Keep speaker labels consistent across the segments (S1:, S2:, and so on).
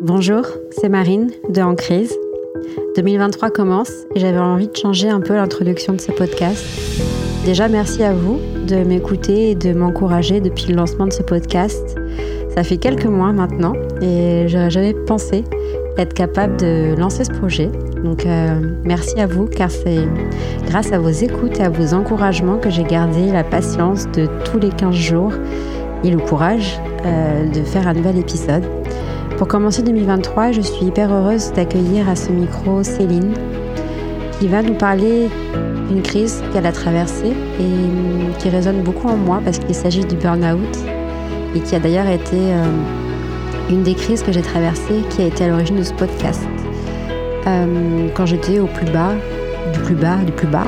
S1: Bonjour, c'est Marine de En Crise. 2023 commence et j'avais envie de changer un peu l'introduction de ce podcast. Déjà, merci à vous de m'écouter et de m'encourager depuis le lancement de ce podcast. Ça fait quelques mois maintenant et j'aurais jamais pensé être capable de lancer ce projet. Donc euh, merci à vous car c'est grâce à vos écoutes et à vos encouragements que j'ai gardé la patience de tous les 15 jours et le courage euh, de faire un nouvel épisode. Pour commencer 2023, je suis hyper heureuse d'accueillir à ce micro Céline qui va nous parler d'une crise qu'elle a traversée et qui résonne beaucoup en moi parce qu'il s'agit du burn-out et qui a d'ailleurs été euh, une des crises que j'ai traversées qui a été à l'origine de ce podcast. Euh, quand j'étais au plus bas, du plus bas, du plus bas,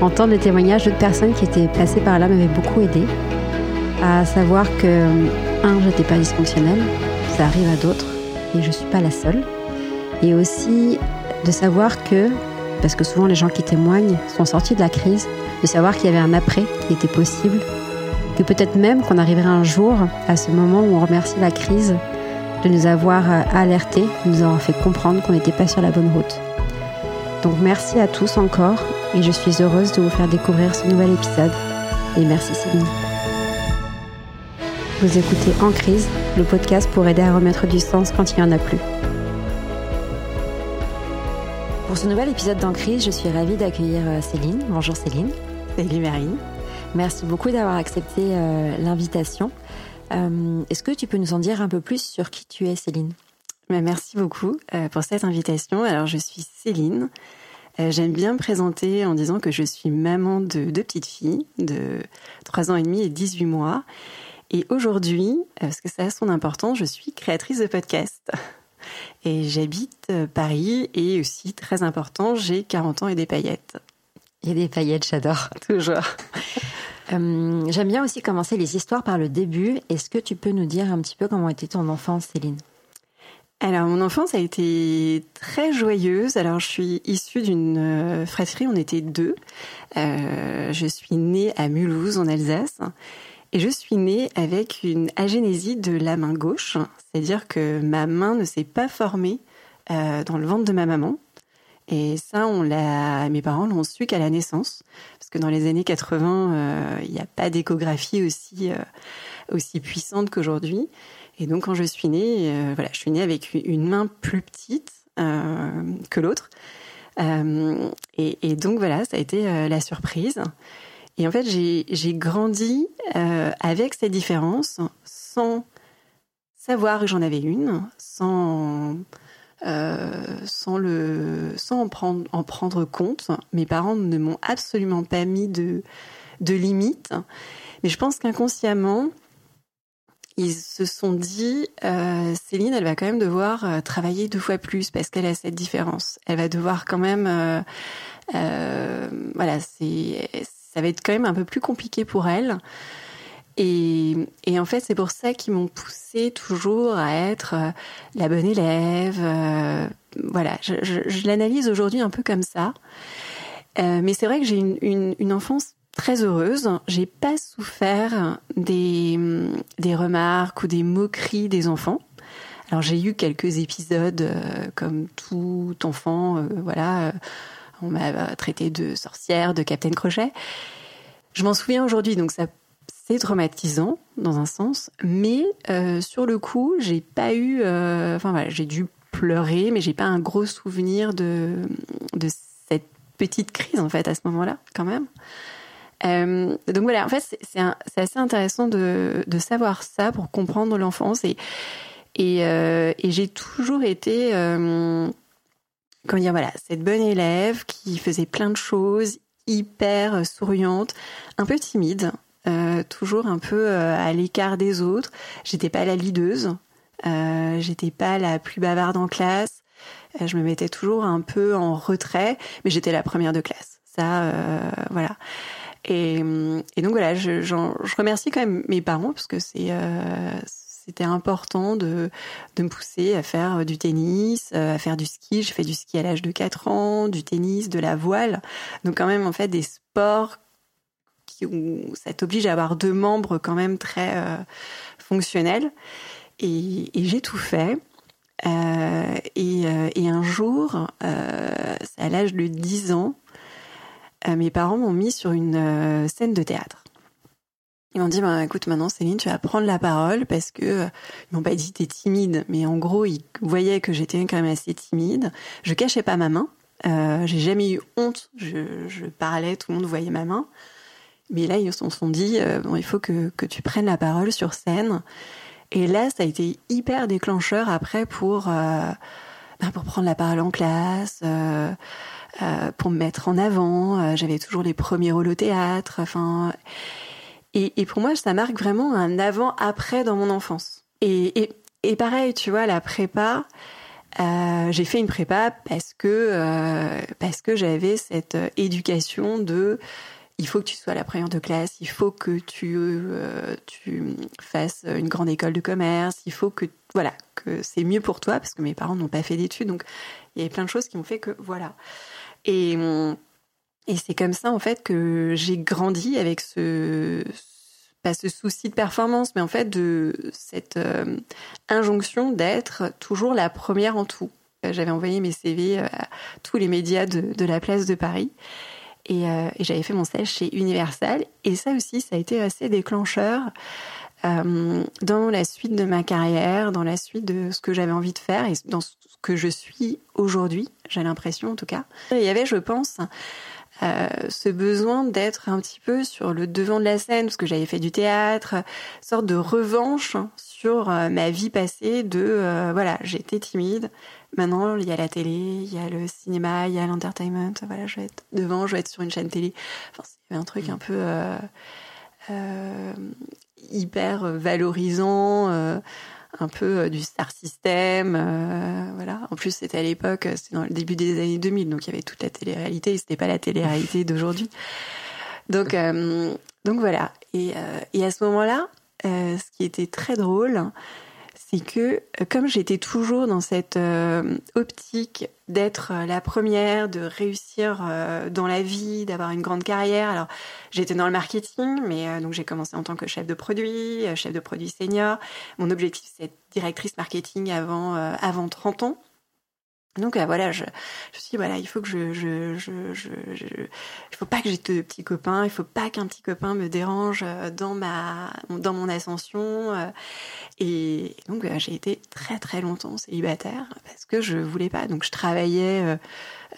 S1: entendre des témoignages d'autres personnes qui étaient passées par là m'avait beaucoup aidé à savoir que, un, j'étais pas dysfonctionnelle, ça arrive à d'autres et je ne suis pas la seule. Et aussi de savoir que, parce que souvent les gens qui témoignent sont sortis de la crise, de savoir qu'il y avait un après qui était possible, que peut-être même qu'on arriverait un jour à ce moment où on remercie la crise de nous avoir euh, alertés, de nous avoir fait comprendre qu'on n'était pas sur la bonne route. Donc merci à tous encore et je suis heureuse de vous faire découvrir ce nouvel épisode. Et merci Céline. Vous écoutez En crise, le podcast pour aider à remettre du sens quand il n'y en a plus. Pour ce nouvel épisode d'En crise, je suis ravie d'accueillir euh, Céline. Bonjour Céline.
S2: Salut Marine.
S1: Merci beaucoup d'avoir accepté euh, l'invitation. Euh, Est-ce que tu peux nous en dire un peu plus sur qui tu es Céline?
S2: Merci beaucoup euh, pour cette invitation. Alors je suis Céline. Euh, J'aime bien me présenter en disant que je suis maman de deux petites filles de 3 ans et demi et 18 mois. Et aujourd'hui, euh, parce que ça a son importance, je suis créatrice de podcast. Et j'habite euh, Paris et aussi, très important, j'ai 40 ans et des paillettes.
S1: A des paillettes, j'adore.
S2: Toujours.
S1: Euh, J'aime bien aussi commencer les histoires par le début. Est-ce que tu peux nous dire un petit peu comment était ton enfance, Céline?
S2: Alors, mon enfance a été très joyeuse. Alors, je suis issue d'une fratrie, on était deux. Euh, je suis née à Mulhouse, en Alsace. Et je suis née avec une agénésie de la main gauche. C'est-à-dire que ma main ne s'est pas formée euh, dans le ventre de ma maman. Et ça, on l'a, mes parents l'ont su qu'à la naissance, parce que dans les années 80, euh, il n'y a pas d'échographie aussi euh, aussi puissante qu'aujourd'hui. Et donc, quand je suis née, euh, voilà, je suis née avec une main plus petite euh, que l'autre. Et, et donc voilà, ça a été la surprise. Et en fait, j'ai grandi euh, avec ces différences, sans savoir que j'en avais une, sans euh, sans le sans en prendre en prendre compte. Mes parents ne m'ont absolument pas mis de de limites, mais je pense qu'inconsciemment ils se sont dit euh, Céline, elle va quand même devoir travailler deux fois plus parce qu'elle a cette différence. Elle va devoir quand même voilà, c'est ça va être quand même un peu plus compliqué pour elle. Et, en fait, c'est pour ça qu'ils m'ont poussée toujours à être euh, la bonne élève. euh, voilà, je, l'analyse aujourd'hui un peu comme ça. Euh, mais c'est vrai que j'ai une, une, enfance très heureuse. J'ai pas souffert des, remarques ou des moqueries des enfants. Alors j'ai eu quelques épisodes comme tout enfant, voilà, on m'a traité de sorcière, de Captain Crochet. Je m'en souviens aujourd'hui, donc ça c'est traumatisant dans un sens, mais euh, sur le coup, j'ai pas eu, euh, voilà, j'ai dû pleurer, mais j'ai pas un gros souvenir de de cette petite crise en fait à ce moment-là, quand même. Euh, donc voilà, en fait, c'est- assez intéressant de, de savoir ça pour comprendre l'enfance et et, euh, j'ai toujours été euh, comment dire voilà cette bonne élève qui faisait plein de choses, hyper souriante, un peu timide, euh, toujours un peu euh, à l'écart des autres. J'étais pas la leaduse, euh, j'étais pas la plus bavarde en classe. Euh, je me mettais toujours un peu en retrait, mais j'étais la première de classe. Ça, euh, voilà. Et, et donc voilà, je, je remercie quand même mes parents parce que c'est euh, c'était important de, de me pousser à faire du tennis, euh, à faire du ski. J'ai fait du ski à l'âge de 4 ans, du tennis, de la voile. Donc quand même en fait des sports qui, où ça t'oblige à avoir deux membres quand même très euh, fonctionnels. Et, j'ai tout fait. et, un jour, à l'âge de 10 ans, mes parents m'ont mis sur une scène de théâtre. Ils m'ont dit, bah, écoute, maintenant, Céline, tu vas prendre la parole parce que, euh, ils m'ont pas dit t'es timide, mais en gros, ils voyaient que j'étais quand même assez timide. Je cachais pas ma main. Euh, j'ai jamais eu honte. Je, je, parlais, tout le monde voyait ma main. Mais là, ils se sont dit, euh, bon, il faut que, que tu prennes la parole sur scène. Et là, ça a été hyper déclencheur après pour, euh, bah, pour prendre la parole en classe, pour me mettre en avant. J'avais toujours les premiers rôles au théâtre. Enfin, et, pour moi, ça marque vraiment un avant-après dans mon enfance. Et, et, et, pareil, tu vois, la prépa, euh, j'ai fait une prépa parce que euh, parce que j'avais cette éducation de il faut que tu sois la première de classe, il faut que tu euh, tu fasses une grande école de commerce, il faut que voilà que c'est mieux pour toi parce que mes parents n'ont pas fait d'études, donc il y avait plein de choses qui m'ont fait que voilà. Et et c'est comme ça en fait que j'ai grandi avec ce pas ce souci de performance, mais en fait de cette euh, injonction d'être toujours la première en tout. J'avais envoyé mes CV euh, à tous les médias de, de la place de Paris et, euh, j'avais fait mon stage chez Universal et ça aussi ça a été assez déclencheur euh, dans la suite de ma carrière, dans la suite de ce que j'avais envie de faire et dans ce que je suis aujourd'hui, j'ai l'impression en tout cas. Il y avait, je pense, euh, ce besoin d'être un petit peu sur le devant de la scène, parce que j'avais fait du théâtre, sorte de revanche sur euh, ma vie passée de, euh, voilà, j'étais timide, maintenant il y a la télé, il y a le cinéma, il y a l'entertainment, voilà, je vais être devant, je vais être sur une chaîne télé. Enfin, c'est un truc un peu hyper valorisant un peu euh, du star system, euh, voilà. En plus, c'était à l'époque, euh, c'était dans le début des années 2000, donc il y avait toute la télé-réalité, c'était pas la télé-réalité d'aujourd'hui. Donc, donc voilà. Et, et à ce moment-là, ce qui était très drôle, c'est que euh, comme j'étais toujours dans cette euh, optique d'être euh, la première, de réussir dans la vie, d'avoir une grande carrière. Alors, j'étais dans le marketing, mais donc j'ai commencé en tant que chef de produit, chef de produit senior. Mon objectif, c'est directrice marketing avant avant 30 ans. Donc euh, voilà, je, je suis dit, voilà, il faut que je, je, je, il faut pas que j'ai de petits copains, il faut pas qu'un petit copain me dérange euh, dans ma, dans mon ascension. Euh, et donc j'ai été très très longtemps célibataire parce que je voulais pas. Donc je travaillais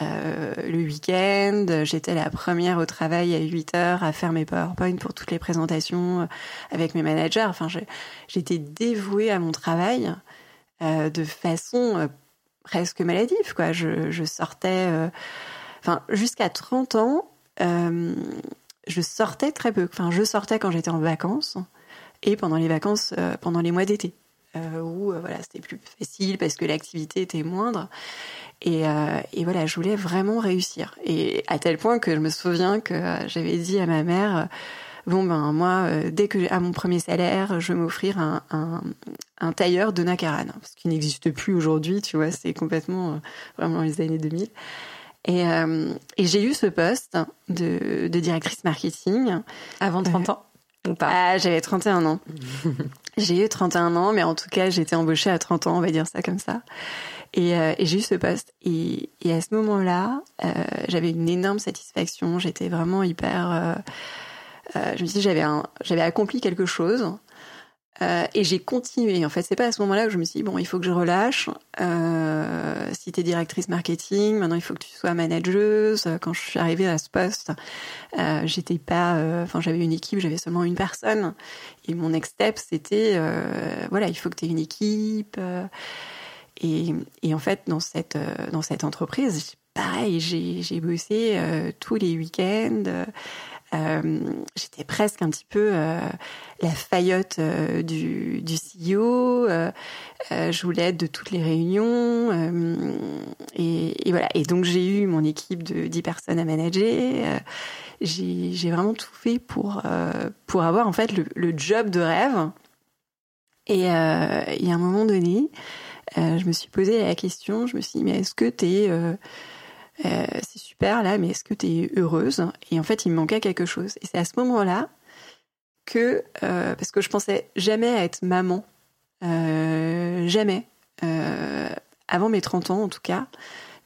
S2: le week-end, j'étais la première au travail à 8 heures à faire mes PowerPoint pour toutes les présentations avec mes managers. Enfin, j'étais dévouée à mon travail de façon presque maladif, quoi. Je, sortais, euh, jusqu'à 30 ans, euh, je sortais très peu. Enfin, je sortais quand j'étais en vacances et pendant les vacances, euh, pendant les mois d'été, où voilà, c'était plus facile parce que l'activité était moindre. Et, et, voilà, je voulais vraiment réussir. Et à tel point que je me souviens que j'avais dit à ma mère bon ben moi, euh, dès que à mon premier salaire, je vais m'offrir un, un, un, tailleur de Nakaran, ce qui n'existe plus aujourd'hui, tu vois, c'est complètement euh, vraiment les années 2000. Et, euh, et j'ai eu ce poste de, de, directrice marketing.
S1: Avant 30 ans ou pas?
S2: Ah, j'avais 31 ans. j'ai eu 31 ans, mais en tout cas, j'ai été embauchée à 30 ans, on va dire ça comme ça. Et, euh, et j'ai eu ce poste. Et, et à ce moment-là, j'avais une énorme satisfaction. J'étais vraiment hyper je me suis dit j'avais j'avais accompli quelque chose. Euh, et j'ai continué. En fait, c'est pas à ce moment-là que je me suis dit bon, il faut que je relâche. Euh, si t'es directrice marketing, maintenant il faut que tu sois manageuse. Quand je suis arrivée à ce poste, euh, j'étais pas. Euh, enfin, j'avais une équipe, j'avais seulement une personne. Et mon next step, c'était euh, voilà, il faut que tu aies une équipe. Et, et, en fait, dans cette dans cette entreprise, pareil, j'ai bossé tous les week-ends. Euh, j'étais presque un petit peu euh, la faillotte euh, du, CEO. je voulais être de toutes les réunions. Et, voilà. Et donc j'ai eu mon équipe de 10 personnes à manager. j'ai vraiment tout fait pour, pour avoir en fait le, job de rêve. Et a un moment donné, je me suis posé la question, je me suis dit, mais est-ce que tu es là, mais est-ce que tu es heureuse? Et en fait, il me manquait quelque chose. Et c'est à ce moment-là que, euh, parce que je pensais jamais à être maman, euh, jamais. Euh, avant mes 30 ans en tout cas.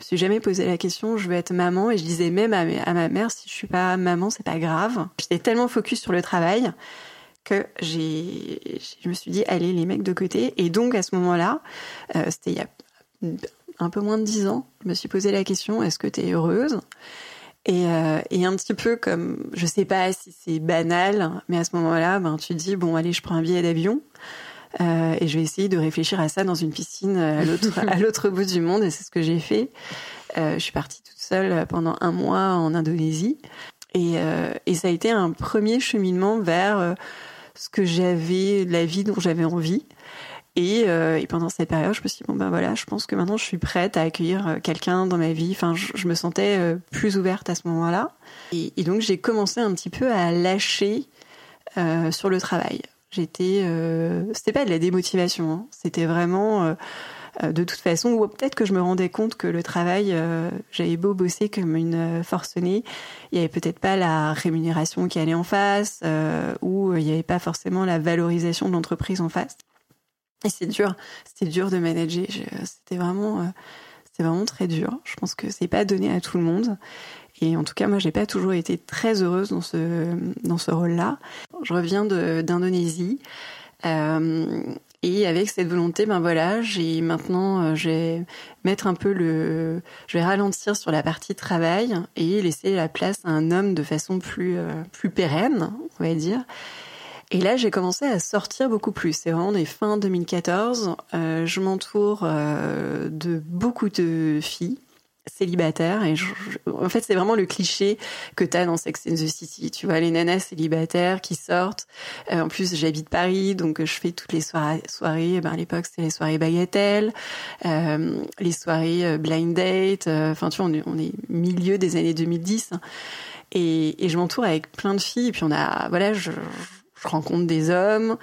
S2: Je me suis jamais posé la question, je veux être maman, et je disais même à, ma mère, si je suis pas maman, c'est pas grave. J'étais tellement focus sur le travail que j'ai, je me suis dit, allez, les mecs de côté. Et donc, à ce moment-là, c'était il y a un peu moins de 10 ans, je me suis posé la question, est-ce que tu es heureuse? Et, euh, et, un petit peu comme, je sais pas si c'est banal, mais à ce moment-là, ben, tu dis, bon, allez, je prends un billet d'avion. Euh, et je vais essayer de réfléchir à ça dans une piscine à l'autre, à l'autre bout du monde. Et c'est ce que j'ai fait. Euh, je suis partie toute seule pendant un mois en Indonésie. Et, euh, et ça a été un premier cheminement vers ce que j'avais, la vie dont j'avais envie. Et, euh, et, pendant cette période, je me suis dit, bon ben voilà, je pense que maintenant je suis prête à accueillir quelqu'un dans ma vie. Enfin, je, je me sentais plus ouverte à ce moment-là. Et, donc j'ai commencé un petit peu à lâcher euh, sur le travail. J'étais, euh, c'était pas de la démotivation, hein. c'était vraiment euh, euh, de toute façon, ou peut-être que je me rendais compte que le travail, euh, j'avais beau bosser comme une forcenée, il y avait peut-être pas la rémunération qui allait en face, euh, ou il n'y avait pas forcément la valorisation de l'entreprise en face. Et c'est dur, c'était dur de manager. C'était vraiment, c'était vraiment très dur. Je pense que c'est pas donné à tout le monde. Et en tout cas, moi, j'ai pas toujours été très heureuse dans ce dans ce rôle-là. Je reviens d'Indonésie. Euh, et avec cette volonté, ben voilà, j'ai maintenant, euh, je vais mettre un peu le, je vais ralentir sur la partie travail et laisser la place à un homme de façon plus euh, plus pérenne, on va dire. Et là, j'ai commencé à sortir beaucoup plus. C'est vraiment des fins 2014. Euh, je m'entoure euh, de beaucoup de filles célibataire et je, en fait c'est vraiment le cliché que tu as dans Sex and the City tu vois les nanas célibataires qui sortent euh, en plus j'habite Paris donc je fais toutes les soirées soirées ben, à l'époque c'était les soirées bagatelles euh, les soirées euh, blind date euh, enfin tu vois on est, on est milieu des années 2010 hein, et, et je m'entoure avec plein de filles et puis on a voilà je, je rencontre des hommes.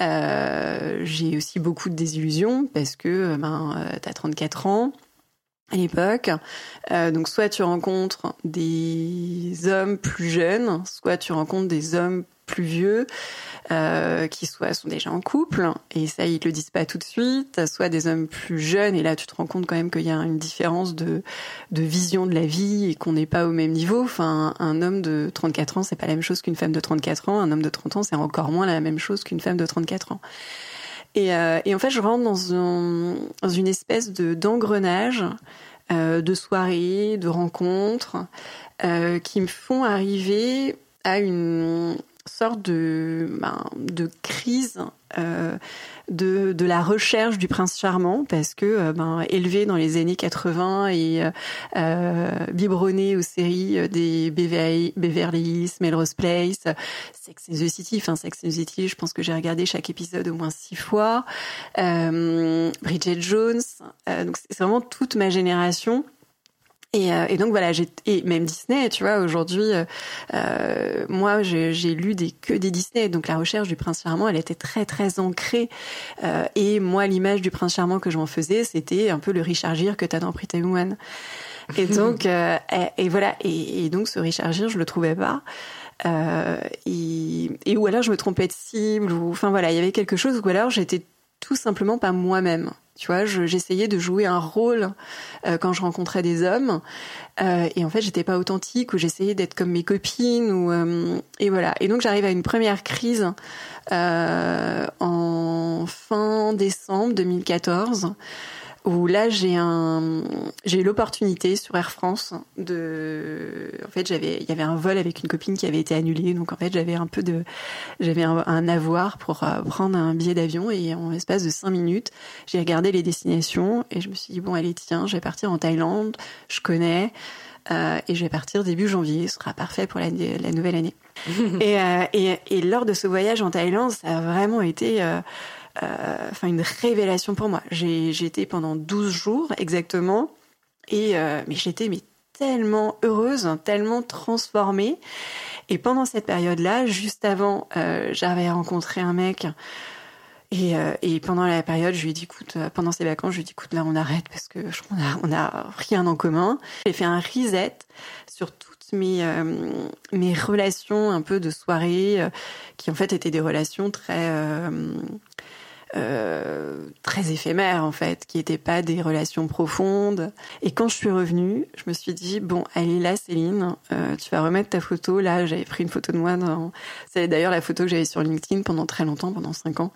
S2: Euh, j'ai aussi beaucoup de désillusions parce que ben, tu as 34 ans à l'époque. Euh, donc soit tu rencontres des hommes plus jeunes, soit tu rencontres des hommes plus vieux euh, qui soit sont déjà en couple et ça ils le disent pas tout de suite, soit des hommes plus jeunes et là tu te rends compte quand même qu'il y a une différence de de vision de la vie et qu'on n'est pas au même niveau. Enfin un homme de 34 ans c'est pas la même chose qu'une femme de 34 ans, un homme de 30 ans c'est encore moins la même chose qu'une femme de 34 ans. Et, euh, et en fait, je rentre dans, un, dans une espèce de d'engrenage euh, de soirées, de rencontres, qui me font arriver à une sorte de, ben, de crise euh, de, de la recherche du prince charmant parce que euh, ben, élevé dans les années 80 et euh, biberonné aux séries des Beverly, Hills, Melrose Place, Sex and the City, enfin Sex and the City, je pense que j'ai regardé chaque épisode au moins six fois, Bridget Jones, donc c'est vraiment toute ma génération et, euh, et, donc voilà, j'ai et même Disney, tu vois, aujourd'hui, euh, euh moi j'ai lu des que des Disney, donc la recherche du prince charmant, elle était très très ancrée. Euh, et moi, l'image du prince charmant que je m'en faisais, c'était un peu le Richard Gere que t'as dans Pretty Woman. Et donc euh, et, et, voilà, et, et, donc ce Richard Gere, je le trouvais pas. et, et ou alors je me trompais de cible, ou enfin voilà, il y avait quelque chose, ou alors j'étais tout simplement pas moi-même. Tu vois, j'essayais de jouer un rôle euh, quand je rencontrais des hommes, euh, et en fait, j'étais pas authentique ou j'essayais d'être comme mes copines ou euh, et voilà. Et donc, j'arrive à une première crise euh, en fin décembre 2014 où là j'ai un j'ai eu l'opportunité sur Air France de en fait j'avais il y avait un vol avec une copine qui avait été annulé donc en fait j'avais un peu de j'avais un, un, avoir pour euh, prendre un billet d'avion. Et en espace de cinq minutes j'ai regardé les destinations et je me suis dit bon allez tiens je vais partir en Thaïlande. Je connais euh, et je vais partir début janvier. Ce sera parfait pour la, la nouvelle année. Et, euh, et, et lors de ce voyage en Thaïlande ça a vraiment été euh, enfin une révélation pour moi. J'ai été pendant 12 jours exactement et euh, mais j'étais mais tellement heureuse, tellement transformée. Et pendant cette période-là, juste avant, euh, j'avais rencontré un mec. Et, euh, et, pendant la période, je lui ai dit, écoute, euh, pendant ces vacances, je lui ai dit, écoute, là, on arrête parce que je, on, a, rien en commun. J'ai fait un reset sur toutes mes, euh, mes relations un peu de soirée, qui en fait étaient des relations très euh, très éphémères en fait, qui n'étaient pas des relations profondes. Et quand je suis revenue, je me suis dit bon, allez là, Céline, euh, tu vas remettre ta photo. Là, j'avais pris une photo de moi. Dans... C'est d'ailleurs la photo que j'avais sur LinkedIn pendant très longtemps, pendant cinq ans,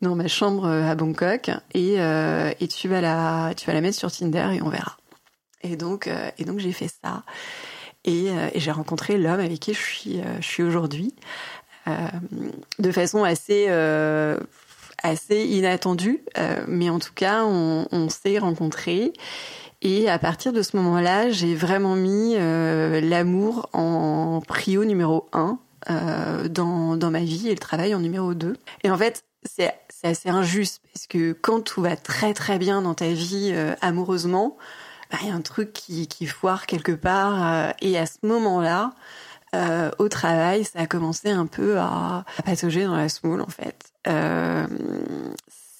S2: dans ma chambre euh, à Bangkok. Et, tu vas la, tu vas la mettre sur Tinder et on verra. Et donc, et donc j'ai fait ça. Et, et j'ai rencontré l'homme avec qui je suis, je suis aujourd'hui. de façon assez assez inattendu, euh, mais en tout cas, on, s'est rencontrés. Et à partir de ce moment-là, j'ai vraiment mis euh, l'amour en prio numéro un euh, dans, dans ma vie et le travail en numéro deux. Et en fait, c'est assez injuste parce que quand tout va très très bien dans ta vie amoureusement, bah, il y a un truc qui, qui foire quelque part. et à ce moment-là, au travail, ça a commencé un peu à, à patauger dans la semoule en fait. Euh,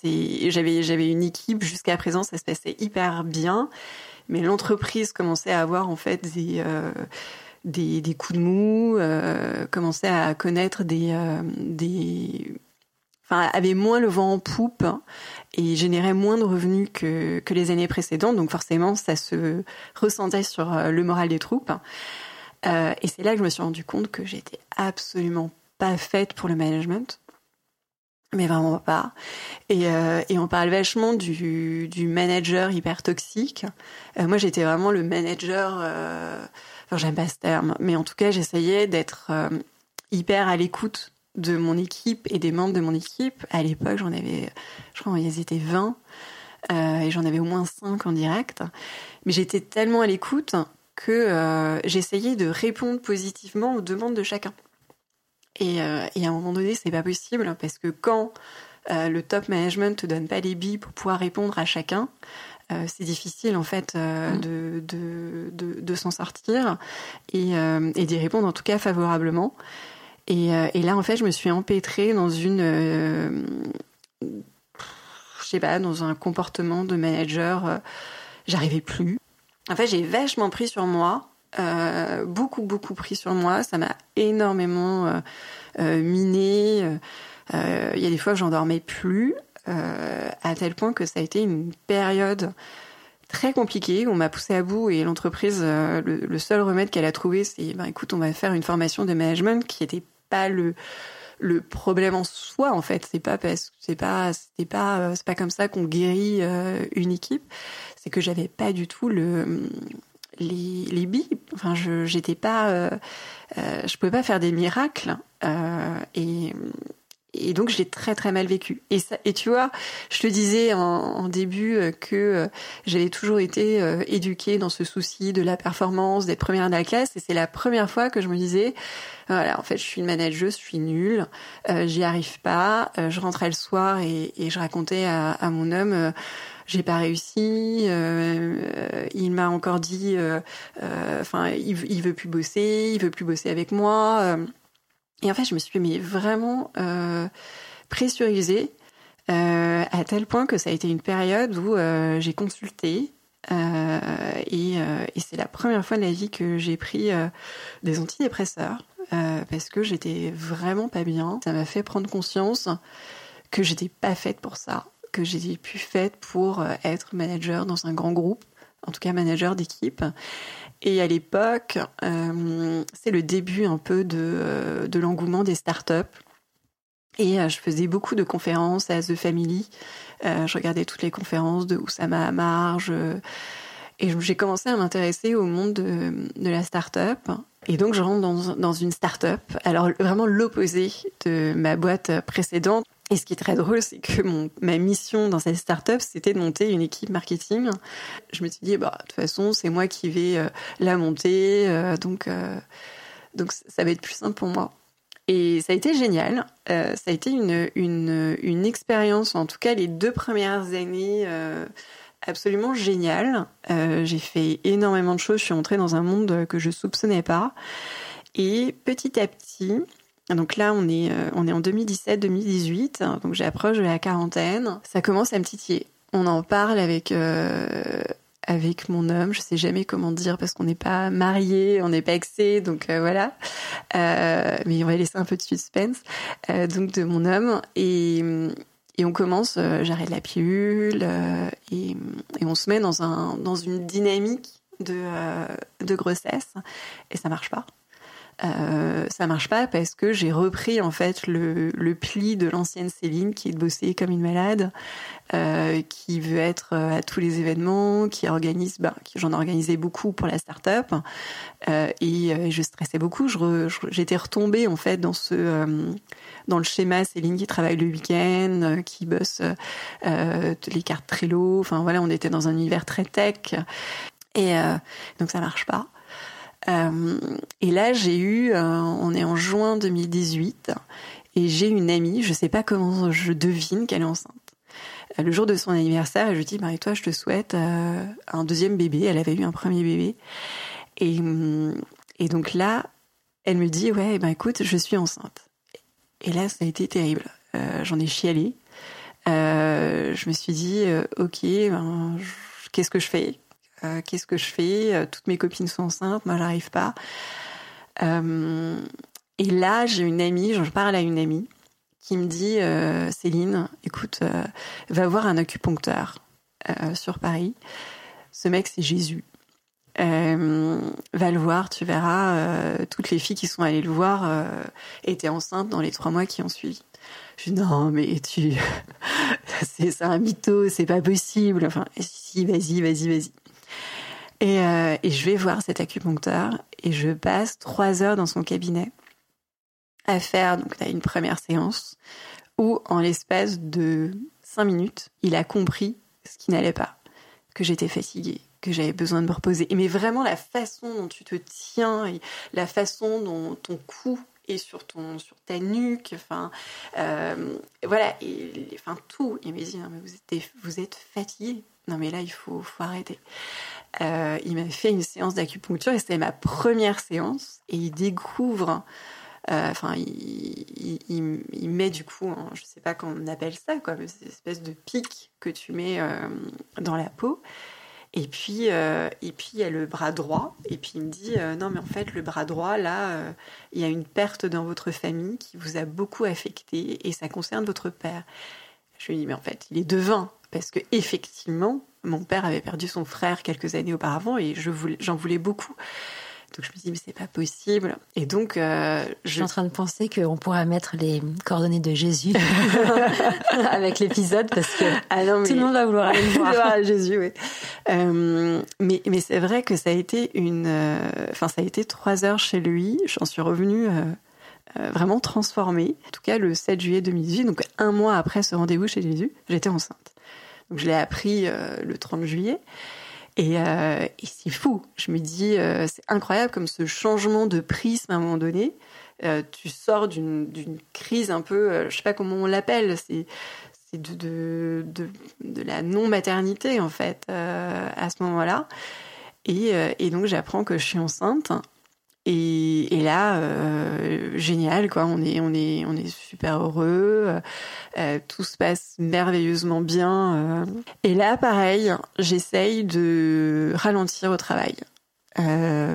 S2: j'avais j'avais une équipe jusqu'à présent, ça se passait hyper bien, mais l'entreprise commençait à avoir en fait des euh, des, des, coups de mou, euh, commençait à connaître des euh, des enfin avait moins le vent en poupe et générait moins de revenus que, que les années précédentes. Donc forcément, ça se ressentait sur euh, le moral des troupes. Euh, et c'est là que je me suis rendu compte que j'étais absolument pas faite pour le management mais vraiment pas. Et, euh, et on parle vachement du, du manager hyper toxique. Euh, moi, j'étais vraiment le manager. Euh, enfin, j'aime pas ce terme, mais en tout cas, j'essayais d'être hyper à l'écoute de mon équipe et des membres de mon équipe. À l'époque, j'en avais, je crois, ils étaient 20 euh, et j'en avais au moins 5 en direct. Mais j'étais tellement à l'écoute que j'essayais de répondre positivement aux demandes de chacun. Et, euh, et, à un moment donné, c'est pas possible parce que quand euh, le top management te donne pas les billes pour pouvoir répondre à chacun, euh, c'est difficile en fait mm. de, de, de, de s'en sortir et, et d'y répondre en tout cas favorablement. Et, et, là, en fait, je me suis empêtrée dans une, je sais pas, dans un comportement de manager. J'arrivais plus. En fait, j'ai vachement pris sur moi euh, beaucoup, beaucoup pris sur moi. Ça m'a énormément euh, euh miné. Euh, il y a des fois que j'en dormais plus, à tel point que ça a été une période très compliquée. On m'a poussé à bout et l'entreprise, le, le, seul remède qu'elle a trouvé, c'est ben écoute, on va faire une formation de management qui n'était pas le le problème en soi en fait c'est pas parce c'est pas c'est pas c'est pas comme ça qu'on guérit une équipe c'est que j'avais pas du tout le les, les billes. Enfin, je j'étais pas, euh, euh, je pouvais pas faire des miracles. Euh, et et donc je l'ai très très mal vécu. Et ça, et tu vois, je te disais en, début que j'avais toujours été éduquée dans ce souci de la performance, d'être première de la classe. Et c'est la première fois que je me disais, voilà, en fait, je suis une manager, je suis nulle, j'y arrive pas. je rentrais le soir et, et je racontais à mon homme j'ai pas réussi. Euh, il m'a encore dit, euh, euh, enfin, il, il, veut plus bosser, il veut plus bosser avec moi. Et en fait, je me suis mais vraiment pressurisée à tel point que ça a été une période où j'ai consulté. et, c'est la première fois de la vie que j'ai pris des antidépresseurs parce que j'étais vraiment pas bien. Ça m'a fait prendre conscience que j'étais pas faite pour ça que j'ai pu faire pour euh, être manager dans un grand groupe, en tout cas manager d'équipe. Et à l'époque, euh, c'est le début un peu de, euh, l'engouement des startups. Et je faisais beaucoup de conférences à The Family. je regardais toutes les conférences de Oussama Hamar. Et j'ai commencé à m'intéresser au monde de, la start-up. Et donc, je rentre dans une start-up. Alors, vraiment l'opposé de ma boîte précédente. Et ce qui est très drôle, c'est que mon, ma mission dans cette start-up, c'était de monter une équipe marketing. Je me suis dit, bah, de toute façon, c'est moi qui vais euh, la monter, euh, donc, euh, donc ça va être plus simple pour moi. Et ça a été génial. ça a été une, une, une expérience, en tout cas les deux premières années, absolument géniales. J'ai fait énormément de choses. Je suis entrée dans un monde que je soupçonnais pas. Et petit à petit, donc là, on est, euh, on est en 2017-2018, donc j'approche de la quarantaine. Ça commence à me titiller. On en parle avec euh, avec mon homme. Je sais jamais comment dire parce qu'on n'est pas mariés, on n'est pas exé, donc euh, voilà. mais on va laisser un peu de suspense. donc de mon homme et Et on commence, j'arrête la pilule et, et, on se met dans, un, dans une dynamique de, de grossesse et ça marche pas. Euh, ça marche pas parce que j'ai repris en fait le, pli de l'ancienne Céline qui est de bosser comme une malade, euh, qui veut être euh, à tous les événements, qui organise, bah, j'en organisais beaucoup pour la start-up et, et, je stressais beaucoup. J'étais retombée en fait dans ce dans le schéma Céline qui travaille le week-end, qui bosse les cartes Trello. Enfin voilà, on était dans un univers très tech et donc ça marche pas. Euh, et là, j'ai eu, euh, on est en juin 2018, et j'ai une amie, je sais pas comment je devine qu'elle est enceinte. Euh, le jour de son anniversaire, je lui dis, Marie-toi, je te souhaite un deuxième bébé. Elle avait eu un premier bébé. Et, et donc là, elle me dit, ouais, ben écoute, je suis enceinte. Et là, ça a été terrible. J'en ai chialé. je me suis dit, ok, ben, qu'est-ce que je fais? Euh, qu'est-ce que je fais? Euh, Toutes mes copines sont enceintes, moi j'arrive pas. Euh, et là, j'ai une amie, je parle à une amie qui me dit Céline, écoute, va voir un acupuncteur sur Paris. Ce mec, c'est Jésus. va le voir, tu verras. toutes les filles qui sont allées le voir étaient enceintes dans les trois mois qui ont suivi. Je dis non, mais tu, c'est un mytho, c'est pas possible. Enfin, si, vas-y, vas-y, vas-y. Euh, et, je vais voir cet acupuncteur et je passe trois heures dans son cabinet à faire donc une première séance où en l'espace de cinq minutes, il a compris ce qui n'allait pas, que j'étais fatiguée, que j'avais besoin de me reposer. Mais vraiment la façon dont tu te tiens, la façon dont ton cou est sur ton sur ta nuque, enfin euh, voilà, enfin tout. Il m'a dit mais vous êtes vous êtes fatigué. Non mais là il faut faut arrêter. Euh, il m'a fait une séance d'acupuncture et c'était ma première séance. Et il découvre, euh, enfin, il, met du coup, je je sais pas comment on appelle ça, quoi, mais c'est une espèce de pic que tu mets euh, dans la peau. Et puis, et puis il y a le bras droit. Et puis il me dit non, mais en fait, le bras droit, là, il y a une perte dans votre famille qui vous a beaucoup affecté et ça concerne votre père. Je lui dis mais en fait, il est devin parce que effectivement, mon père avait perdu son frère quelques années auparavant et je voulais, j'en voulais beaucoup. Donc je me dis mais c'est pas possible. Et donc euh,
S1: je... suis en train de penser qu'on pourra mettre les coordonnées de Jésus avec l'épisode parce que ah non, tout le monde va vouloir aller le voir.
S2: Jésus, oui. Euh, mais mais c'est vrai que ça a été une, euh, enfin ça a été trois heures chez lui. J'en suis revenue. vraiment transformée. En tout cas, le 7 juillet 2018, donc un mois après ce rendez-vous chez Jésus, j'étais enceinte. Je l'ai appris euh, le 30 juillet. Et, euh, et c'est fou. Je me dis, euh, c'est incroyable comme ce changement de prisme à un moment donné. tu sors d'une crise un peu, je sais pas comment on l'appelle, c'est de, la non-maternité en fait à ce moment-là. Et, et, donc j'apprends que je suis enceinte et, là, euh, génial, quoi. On est, on est, on est super heureux. Euh, tout se passe merveilleusement bien. Euh. Et là, pareil, j'essaye de ralentir au travail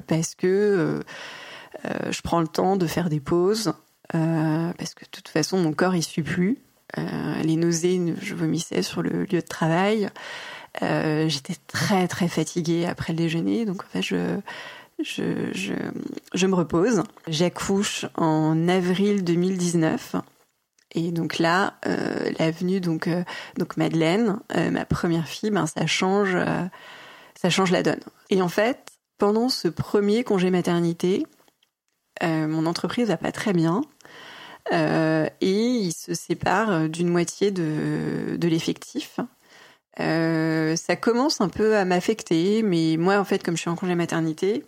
S2: parce que je prends le temps de faire des pauses parce que de toute façon, mon corps il suit plus. les nausées, je vomissais sur le lieu de travail. J'étais très très fatiguée après le déjeuner, donc en fait, je je, me repose. J'accouche en avril 2019. Et donc là, euh, l'avenue donc euh, donc Madeleine, euh, ma première fille, ben ça change, euh, ça change la donne. Et en fait, pendant ce premier congé maternité, mon entreprise va pas très bien et il se sépare d'une moitié de de l'effectif. ça commence un peu à m'affecter, mais moi en fait, comme je suis en congé maternité,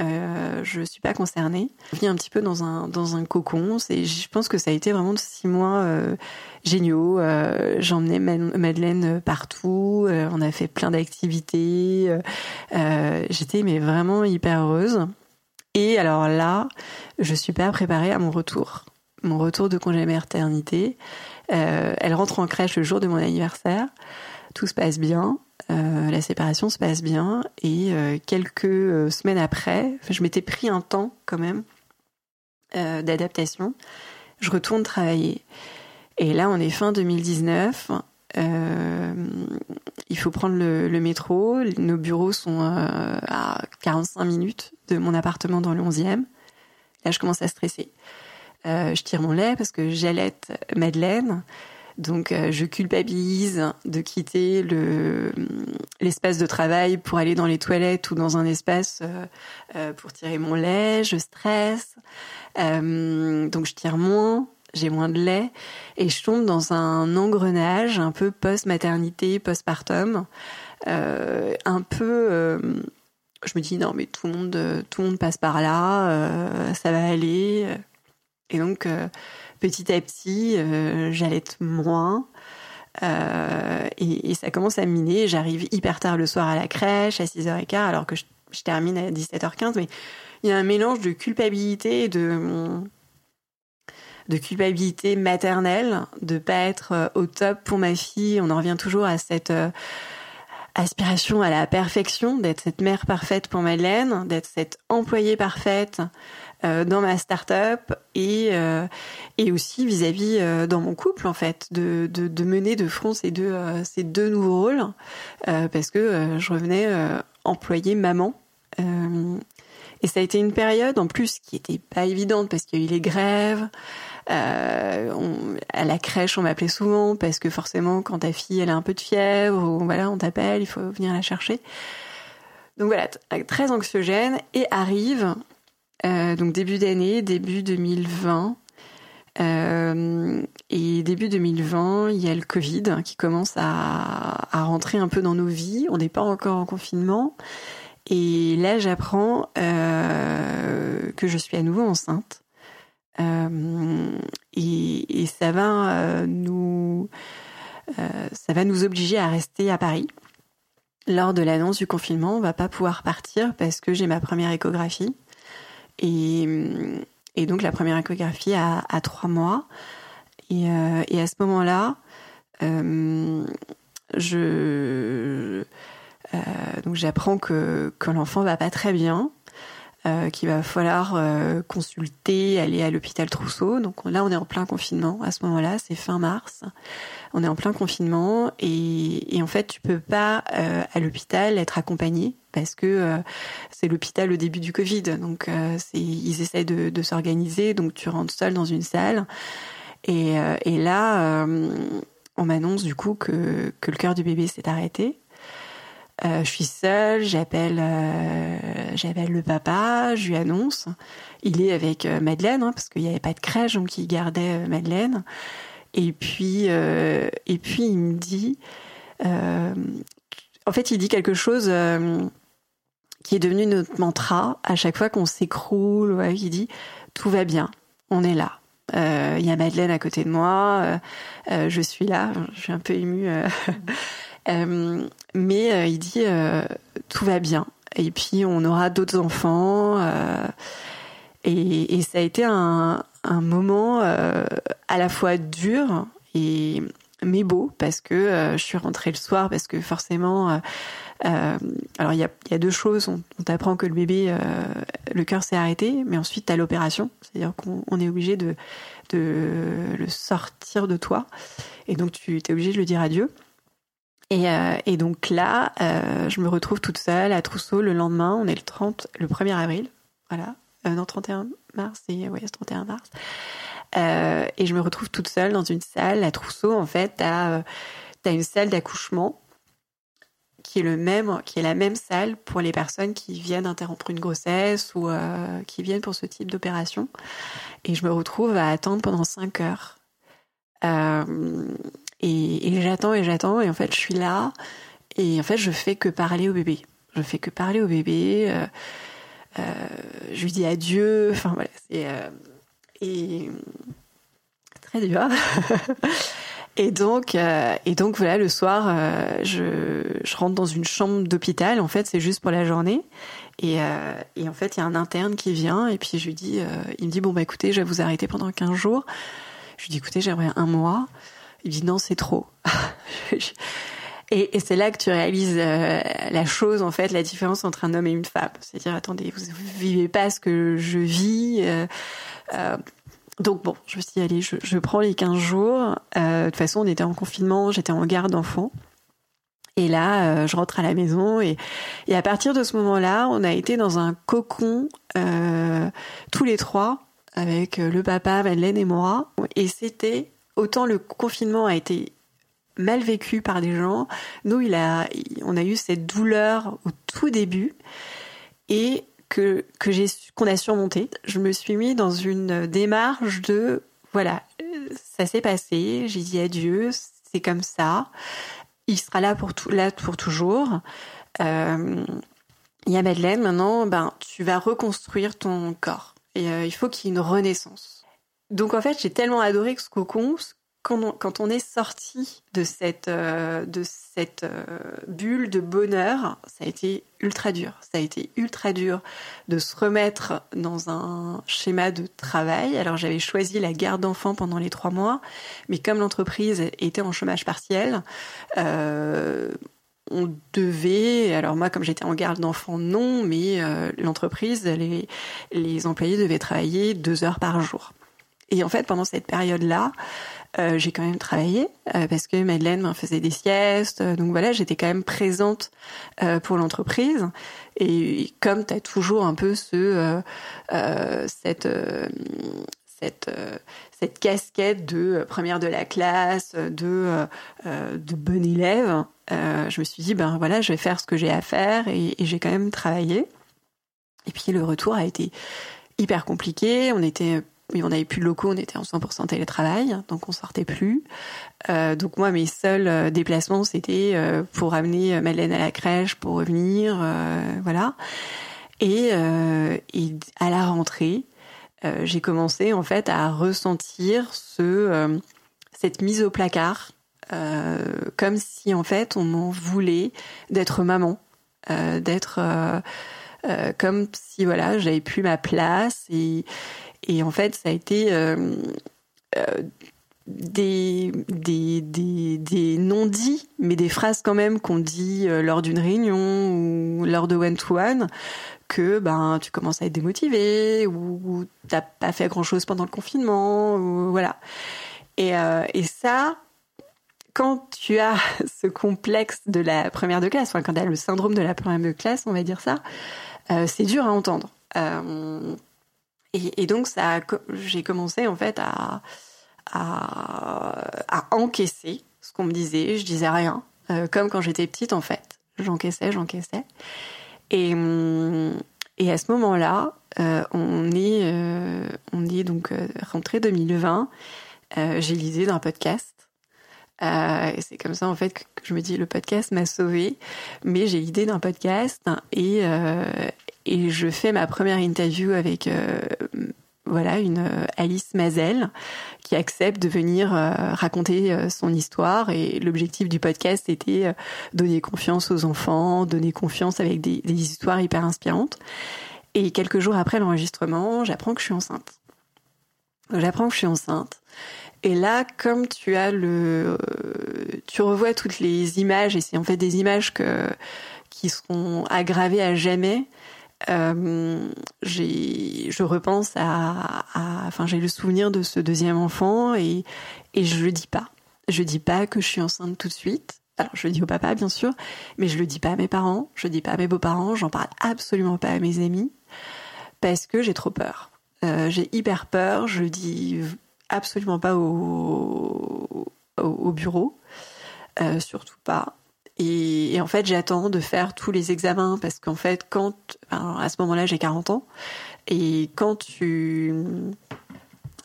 S2: euh, je suis pas concernée. Je vis un petit peu dans un dans un cocon. C'est, je pense que ça a été vraiment six mois euh, géniaux. Euh, j'emmenais Madeleine partout. Euh, on a fait plein d'activités. J'étais mais vraiment hyper heureuse. Et alors là, je suis pas préparée à mon retour. Mon retour de congé maternité. elle rentre en crèche le jour de mon anniversaire. Tout se passe bien. Euh, la séparation se passe bien et euh, quelques euh, semaines après, je m'étais pris un temps quand même d'adaptation. Je retourne travailler Et là, on est fin 2019. Euh, il faut prendre le, le, métro. Nos bureaux sont à 45 minutes de mon appartement dans le 11e. Là, je commence à stresser. Je tire mon lait parce que j'allaite Madeleine. Donc, euh, je culpabilise de quitter le l'espace de travail pour aller dans les toilettes ou dans un espace euh, euh pour tirer mon lait. Je stresse. donc, je tire moins j'ai moins de lait et je tombe dans un engrenage un peu post-maternité, post-partum, un peu. Je me dis non mais tout le monde, tout le monde passe par là, ça va aller. Et donc petit à petit, euh, j'allaite moins. Et, et, ça commence à miner. J'arrive hyper tard le soir à la crèche, à 6h15, alors que je, termine à 17h15. Mais il y a un mélange de culpabilité de culpabilité maternelle, de pas être euh, au top pour ma fille. On en revient toujours à cette euh, aspiration à la perfection, d'être cette mère parfaite pour Madeleine, d'être cette employée parfaite euh, dans ma start-up et, euh, et aussi vis-à-vis euh, dans mon couple en fait, de, de, de, mener de front ces deux, ces deux nouveaux rôles parce que je revenais employée maman. et ça a été une période en plus qui était pas évidente parce qu'il y a eu les grèves. Euh, on, à la crèche, on m'appelait souvent parce que forcément, quand ta fille elle a un peu de fièvre, ou voilà, on t'appelle, il faut venir la chercher. Donc voilà, très anxiogène et arrive euh, donc début d'année, début 2020. Euh, et début 2020, il y a le Covid qui commence à, à rentrer un peu dans nos vies. On n'est pas encore en confinement. Et là, j'apprends euh, que je suis à nouveau enceinte. Et, et, ça va nous ça va nous obliger à rester à Paris. Lors de l'annonce du confinement, on va pas pouvoir partir parce que j'ai ma première échographie. Et, donc la première échographie à, trois mois. Et, euh, et, à ce moment-là, euh, je euh, donc j'apprends que, que l'enfant va pas très bien qu'il va falloir consulter, aller à l'hôpital Trousseau. Donc là, on est en plein confinement à ce moment-là, c'est fin mars. On est en plein confinement et, et en fait, tu peux pas à l'hôpital être accompagné parce que euh, c'est l'hôpital au début du Covid. Donc euh, ils essayent de, s'organiser, donc tu rentres seul dans une salle. Et, euh, là, on m'annonce du coup que, le cœur du bébé s'est arrêté. Je suis seule, j'appelle, j'appelle le papa, je lui annonce. Il est avec Madeleine, hein, parce qu'il n'y avait pas de crèche, donc il gardait Madeleine. Et puis, et puis il me dit, en fait, il dit quelque chose qui est devenu notre mantra à chaque fois qu'on s'écroule. Ouais, il dit tout va bien, on est là. Il y a Madeleine à côté de moi, je suis là, je suis un peu émue. Euh, mais euh, il dit euh, tout va bien. Et puis on aura d'autres enfants. Et, et, ça a été un, un moment à la fois dur et mais beau parce que je suis rentrée le soir parce que forcément euh, alors il y a, y a, deux choses. On, on t'apprend que le bébé, euh, le cœur s'est arrêté, mais ensuite tu as l'opération, c'est-à-dire qu'on est obligé de, de le sortir de toi, et donc tu es obligé de le dire adieu. Et, euh, et donc là, euh, je me retrouve toute seule à Trousseau le lendemain. On est le 30, le 1er avril. Voilà. Euh, non, 31 mars. Et, ouais, 31 mars. Euh, et je me retrouve toute seule dans une salle à Trousseau. En fait, t'as euh, as une salle d'accouchement qui est le même, qui est la même salle pour les personnes qui viennent interrompre une grossesse ou euh, qui viennent pour ce type d'opération. Et je me retrouve à attendre pendant 5 heures. Euh, et, j'attends et j'attends et en fait je suis là et en fait je fais que parler au bébé. Je fais que parler au bébé. Euh, je lui dis adieu. Enfin voilà, et très dur. et donc euh, et donc voilà le soir euh, je, rentre dans une chambre d'hôpital. En fait c'est juste pour la journée. Et, et en fait il y a un interne qui vient et puis je lui dis, il me dit bon bah écoutez je vais vous arrêter pendant 15 jours. Je lui dis écoutez j'aimerais un mois. Il dit non, c'est trop. et, c'est là que tu réalises euh, la chose, en fait, la différence entre un homme et une femme. C'est-à-dire, attendez, vous, vous vivez pas ce que je vis. Euh, euh, Donc bon, je me suis dit, allez, je, prends les 15 jours. de toute façon, on était en confinement, j'étais en garde d'enfants. Et là, je rentre à la maison et, à partir de ce moment-là, on a été dans un cocon tous les trois avec le papa, Madeleine et moi. Et c'était autant le confinement a été mal vécu par des gens. Nous, il a, on a eu cette douleur au tout début et que, que j'ai, qu'on a surmonté. Je me suis mis dans une démarche de, voilà, ça s'est passé, j'ai dit adieu, c'est comme ça. Il sera là pour, tout, là pour toujours. Euh, il y a Madeleine, maintenant, ben, tu vas reconstruire ton corps. Et euh, il faut qu'il y ait une renaissance. Donc en fait, j'ai tellement adoré ce cocon quand on, est sorti de cette, euh, euh, bulle de bonheur, ça a été ultra dur. Ça a été ultra dur de se remettre dans un schéma de travail. Alors j'avais choisi la garde d'enfants pendant les trois mois, mais comme l'entreprise était en chômage partiel, euh, on devait, alors moi comme j'étais en garde d'enfants, non, mais l'entreprise, les employés devaient travailler deux heures par jour. Et en fait, pendant cette période-là, euh, j'ai quand même travaillé euh, parce que Madeleine m'en faisait des siestes. donc voilà, j'étais quand même présente euh, pour l'entreprise. Et, comme tu as toujours un peu ce, cette, cette, cette casquette de première de la classe, de, de bon élève, je me suis dit, ben voilà, je vais faire ce que j'ai à faire et j'ai quand même travaillé. Et puis le retour a été hyper compliqué. On était on n'avait plus de locaux, on était en 100% télétravail, donc on sortait plus. Euh, donc moi, mes seuls euh, déplacements, c'était euh, pour amener Madeleine à la crèche, pour revenir, voilà. Et, à la rentrée, j'ai commencé en fait à ressentir ce cette mise au placard, comme si en fait on m'en voulait d'être maman, d'être comme si voilà j'avais plus ma place et et en fait, ça a été euh, euh, des, non-dits, mais des phrases quand même qu'on dit euh, lors d'une réunion ou lors de one-to-one, que ben, tu commences à être démotivé ou, tu n'as pas fait grand-chose pendant le confinement. Ou, voilà. Et, ça, quand tu as ce complexe de la première de classe, quand tu as le syndrome de la première de classe, on va dire ça, c'est dur à entendre. Et, donc, j'ai commencé en fait à, à, encaisser ce qu'on me disait. Je disais rien, euh, comme quand j'étais petite en fait. J'encaissais, j'encaissais. Et, et à ce moment-là, euh, on est, euh, on est donc rentré 2020. j'ai l'idée d'un podcast. et c'est comme ça en fait que je me dis le podcast m'a sauvé, mais j'ai l'idée d'un podcast et, et je fais ma première interview avec euh, voilà une euh, Alice Mazel qui accepte de venir euh, raconter son histoire et l'objectif du podcast était donner confiance aux enfants, donner confiance avec des, des histoires hyper inspirantes. Et quelques jours après l'enregistrement, j'apprends que je suis enceinte. J'apprends que je suis enceinte. Et là, comme tu as le, tu revois toutes les images et c'est en fait des images que qui seront aggravées à jamais euh, je repense à, enfin, j'ai le souvenir de ce deuxième enfant et, et je le dis pas. Je dis pas que je suis enceinte tout de suite. Alors, je le dis au papa, bien sûr, mais je le dis pas à mes parents, je le dis pas à mes beaux-parents, j'en parle absolument pas à mes amis parce que j'ai trop peur. Euh, j'ai hyper peur, je le dis absolument pas au, au, bureau, euh, surtout pas. Et, en fait, j'attends de faire tous les examens parce qu'en fait, quand à ce moment-là, j'ai 40 ans, et quand tu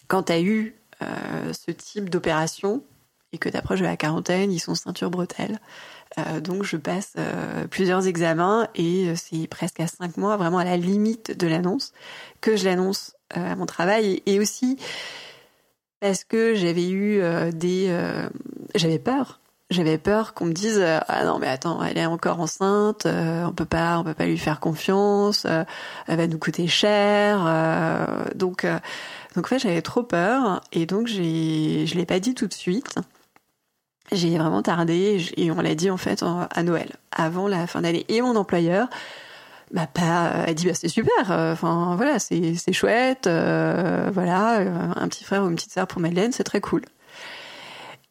S2: quand as eu euh, ce type d'opération et que tu approches de la quarantaine, ils sont ceinture bretelle. Euh, donc je passe euh, plusieurs examens et c'est presque à 5 mois, vraiment à la limite de l'annonce, que je l'annonce à mon travail. Et aussi parce que j'avais eu des... j'avais peur j'avais peur qu'on me dise euh, ah non mais attends elle est encore enceinte euh, on peut pas on peut pas lui faire confiance euh, elle va nous coûter cher donc donc en fait j'avais trop peur et donc j'ai je l'ai pas dit tout de suite. J'ai vraiment tardé et on l'a dit en fait à Noël avant la fin d'année. Et mon employeur bah pas elle dit bah c'est super enfin voilà c'est c'est chouette voilà un petit frère ou une petite sœur pour Madeleine c'est très cool.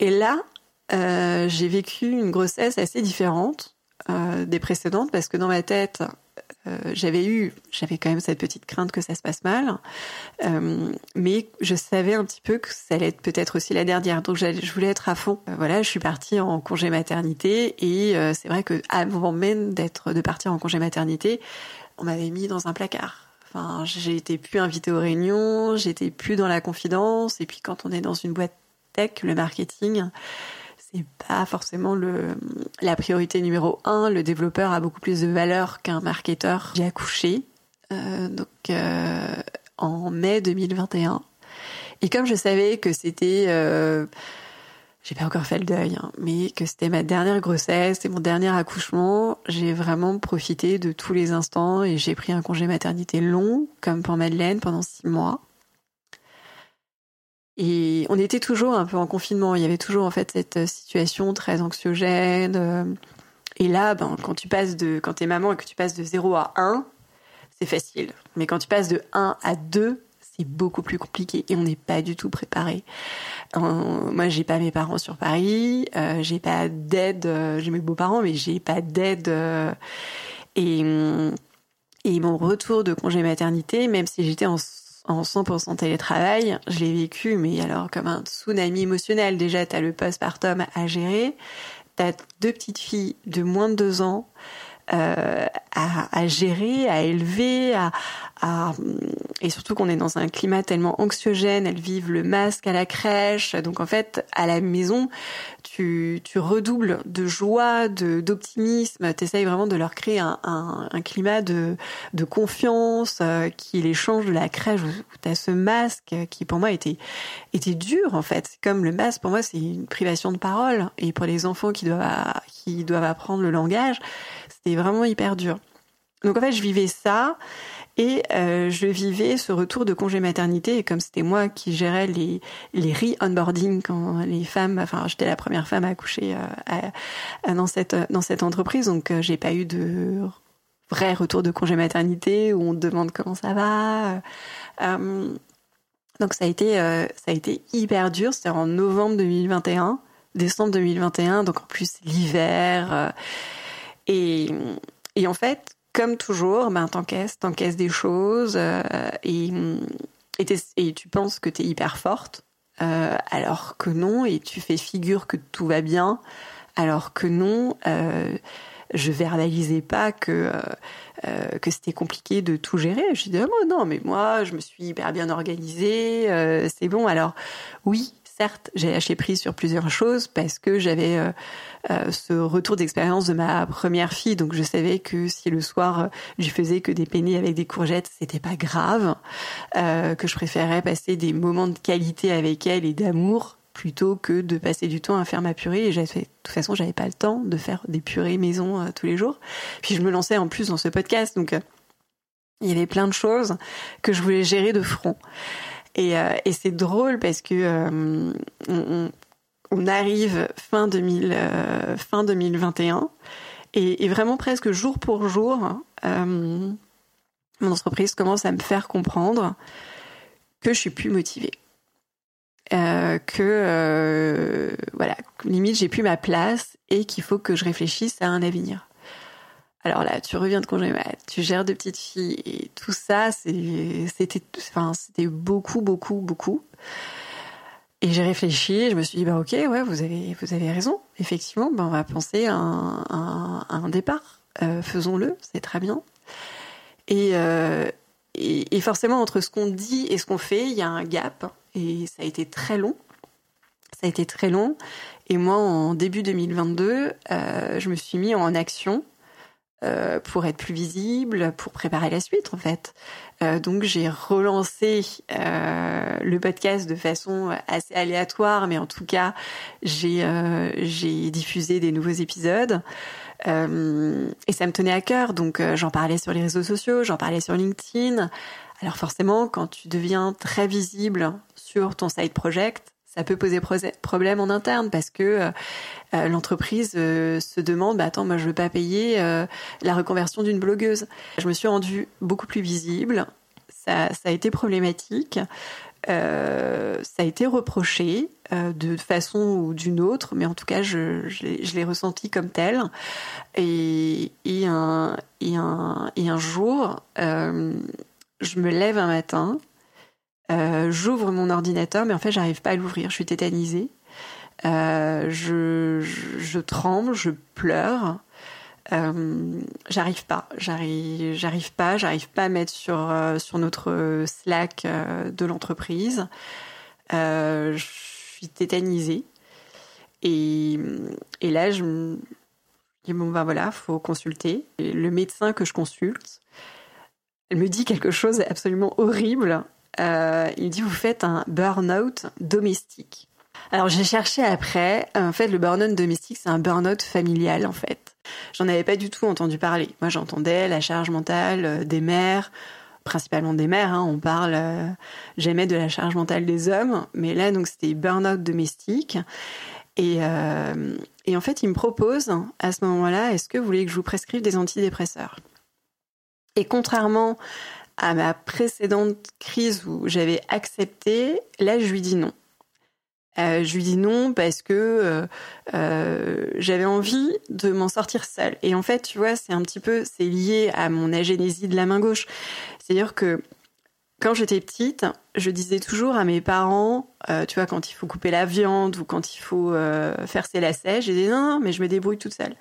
S2: Et là j'ai vécu une grossesse assez différente des précédentes parce que dans ma tête euh, j'avais eu, j'avais quand même cette petite crainte que ça se passe mal, euh, mais je savais un petit peu que ça allait être peut-être aussi la dernière, donc je voulais être à fond. Euh, voilà, je suis partie en congé maternité et c'est vrai que avant même d'être de partir en congé maternité, on m'avait mis dans un placard. Enfin, j'étais plus invitée aux réunions, j'étais plus dans la confidence, et puis quand on est dans une boîte tech, le marketing, c'est pas forcément le, la priorité numéro un. Le développeur a beaucoup plus de valeur qu'un marketeur. J'ai accouché euh, donc euh, en mai 2021 et comme je savais que c'était euh, j'ai pas encore fait le deuil, hein, mais que c'était ma dernière grossesse, c'était mon dernier accouchement, j'ai vraiment profité de tous les instants et j'ai pris un congé maternité long, comme pour Madeleine, pendant six mois. Et on était toujours un peu en confinement. Il y avait toujours en fait cette situation très anxiogène. Euh. Et là, ben, quand tu passes de, quand t'es maman et que tu passes de 0 à 1, c'est facile. Mais quand tu passes de 1 à 2, c'est beaucoup plus compliqué et on n'est pas du tout préparé. Euh, moi, j'ai pas mes parents sur Paris, euh, j'ai pas d'aide, euh, j'ai mes beaux-parents, mais j'ai pas d'aide. et, et mon retour de congé maternité, même si j'étais en en 100% télétravail, je l'ai vécu, mais alors comme un tsunami émotionnel. Déjà, tu as le postpartum à gérer, tu as deux petites filles de moins de deux ans euh, à, à, gérer, à élever, à, à et surtout qu'on est dans un climat tellement anxiogène. Elles vivent le masque à la crèche, donc en fait à la maison, tu, tu redoubles de joie, de d'optimisme. T'essayes vraiment de leur créer un, un, un climat de, de confiance euh, qui les change de la crèche où t'as ce masque qui pour moi était était dur en fait. Comme le masque pour moi c'est une privation de parole et pour les enfants qui doivent qui doivent apprendre le langage c'était vraiment hyper dur. Donc en fait, je vivais ça et euh, je vivais ce retour de congé maternité. Et comme c'était moi qui gérais les les re-onboarding quand les femmes, enfin j'étais la première femme à accoucher euh, dans cette dans cette entreprise, donc euh, j'ai pas eu de vrai retour de congé maternité où on demande comment ça va. donc ça a été ça a été hyper dur. C'était en novembre 2021, décembre 2021, donc en plus l'hiver. Et, en fait, comme toujours, ben, t'encaisses, t'encaisses des choses euh, et, et, tu penses que t'es hyper forte, euh, alors que non, et tu fais figure que tout va bien, alors que non. Euh, je verbalisais pas que que c'était compliqué de tout gérer. Je dis oh, non, mais moi, je me suis hyper bien organisée, c'est bon. Alors oui, certes, j'ai lâché prise sur plusieurs choses parce que j'avais euh, euh, ce retour d'expérience de ma première fille, donc je savais que si le soir euh, je faisais que des penne avec des courgettes, c'était pas grave, que je préférais passer des moments de qualité avec elle et d'amour plutôt que de passer du temps à faire ma purée. Et de toute façon, j'avais pas le temps de faire des purées maison tous les jours. Puis je me lançais en plus dans ce podcast, donc il y avait plein de choses que je voulais gérer de front. Et, euh, et c'est drôle parce que euh, on, arrive fin, 2000, euh, 2021 et, et, vraiment presque jour pour jour, mon entreprise commence à me faire comprendre que je suis plus motivée. Que voilà, limite j'ai plus ma place et qu'il faut que je réfléchisse à un avenir. Alors là, tu reviens de congé tu gères deux petites filles et tout ça, c'était, beaucoup, beaucoup, beaucoup. Et j'ai réfléchi, je me suis dit, bah ok, ouais, vous avez, vous avez raison. Effectivement, bah, on va penser à un, départ. Euh, faisons-le, c'est très bien. Et, euh, et, forcément, entre ce qu'on dit et ce qu'on fait, il y a un gap. Et ça a été très long. Ça a été très long. Et moi, en début 2022, euh, je me suis mis en action euh, pour être plus visible, pour préparer la suite en fait. Euh, donc j'ai relancé euh, le podcast de façon assez aléatoire, mais en tout cas j'ai j'ai diffusé des nouveaux épisodes. et ça me tenait à cœur, donc j'en parlais sur les réseaux sociaux, j'en parlais sur LinkedIn. Alors forcément, quand tu deviens très visible sur ton side project, ça peut poser problème en interne parce que l'entreprise se demande bah, attends moi je veux pas payer la reconversion d'une blogueuse. Je me suis rendue beaucoup plus visible. Ça, a été problématique. Euh, ça a été reproché euh, de façon ou d'une autre, mais en tout cas, je, l'ai ressenti comme tel. Et, un, jour, euh, je me lève un matin, j'ouvre mon ordinateur, mais en fait, j'arrive pas à l'ouvrir, je suis tétanisée. Je, je, tremble, je pleure. Euh, j'arrive pas, j'arrive, j'arrive pas, j'arrive pas à mettre sur euh, sur notre Slack euh, de l'entreprise. je suis tétanisée et, et là je me dis bon ben voilà, faut consulter. le médecin que je consulte, elle me dit quelque chose absolument horrible. Il dit vous faites un burn-out domestique. Alors j'ai cherché après. En fait, le burn-out domestique, c'est un burn-out familial en fait. J'en avais pas du tout entendu parler. Moi, j'entendais la charge mentale euh, des mères, principalement des mères. Hein. on parle euh, jamais de la charge mentale des hommes, mais là, donc, c'était burn-out domestique. Euh, et en fait, il me propose à ce moment-là, est-ce que vous voulez que je vous prescrive des antidépresseurs? Et contrairement à ma précédente crise où j'avais accepté, là, je lui dis non. Euh, je lui dis non parce que euh, euh, j'avais envie de m'en sortir seule. Et en fait, tu vois, c'est un petit peu, c'est lié à mon agénésie de la main gauche. C'est-à-dire que quand j'étais petite, je disais toujours à mes parents, tu vois, quand il faut couper la viande ou quand il faut faire ses lacets, j'ai dit non, non, mais je me débrouille toute seule.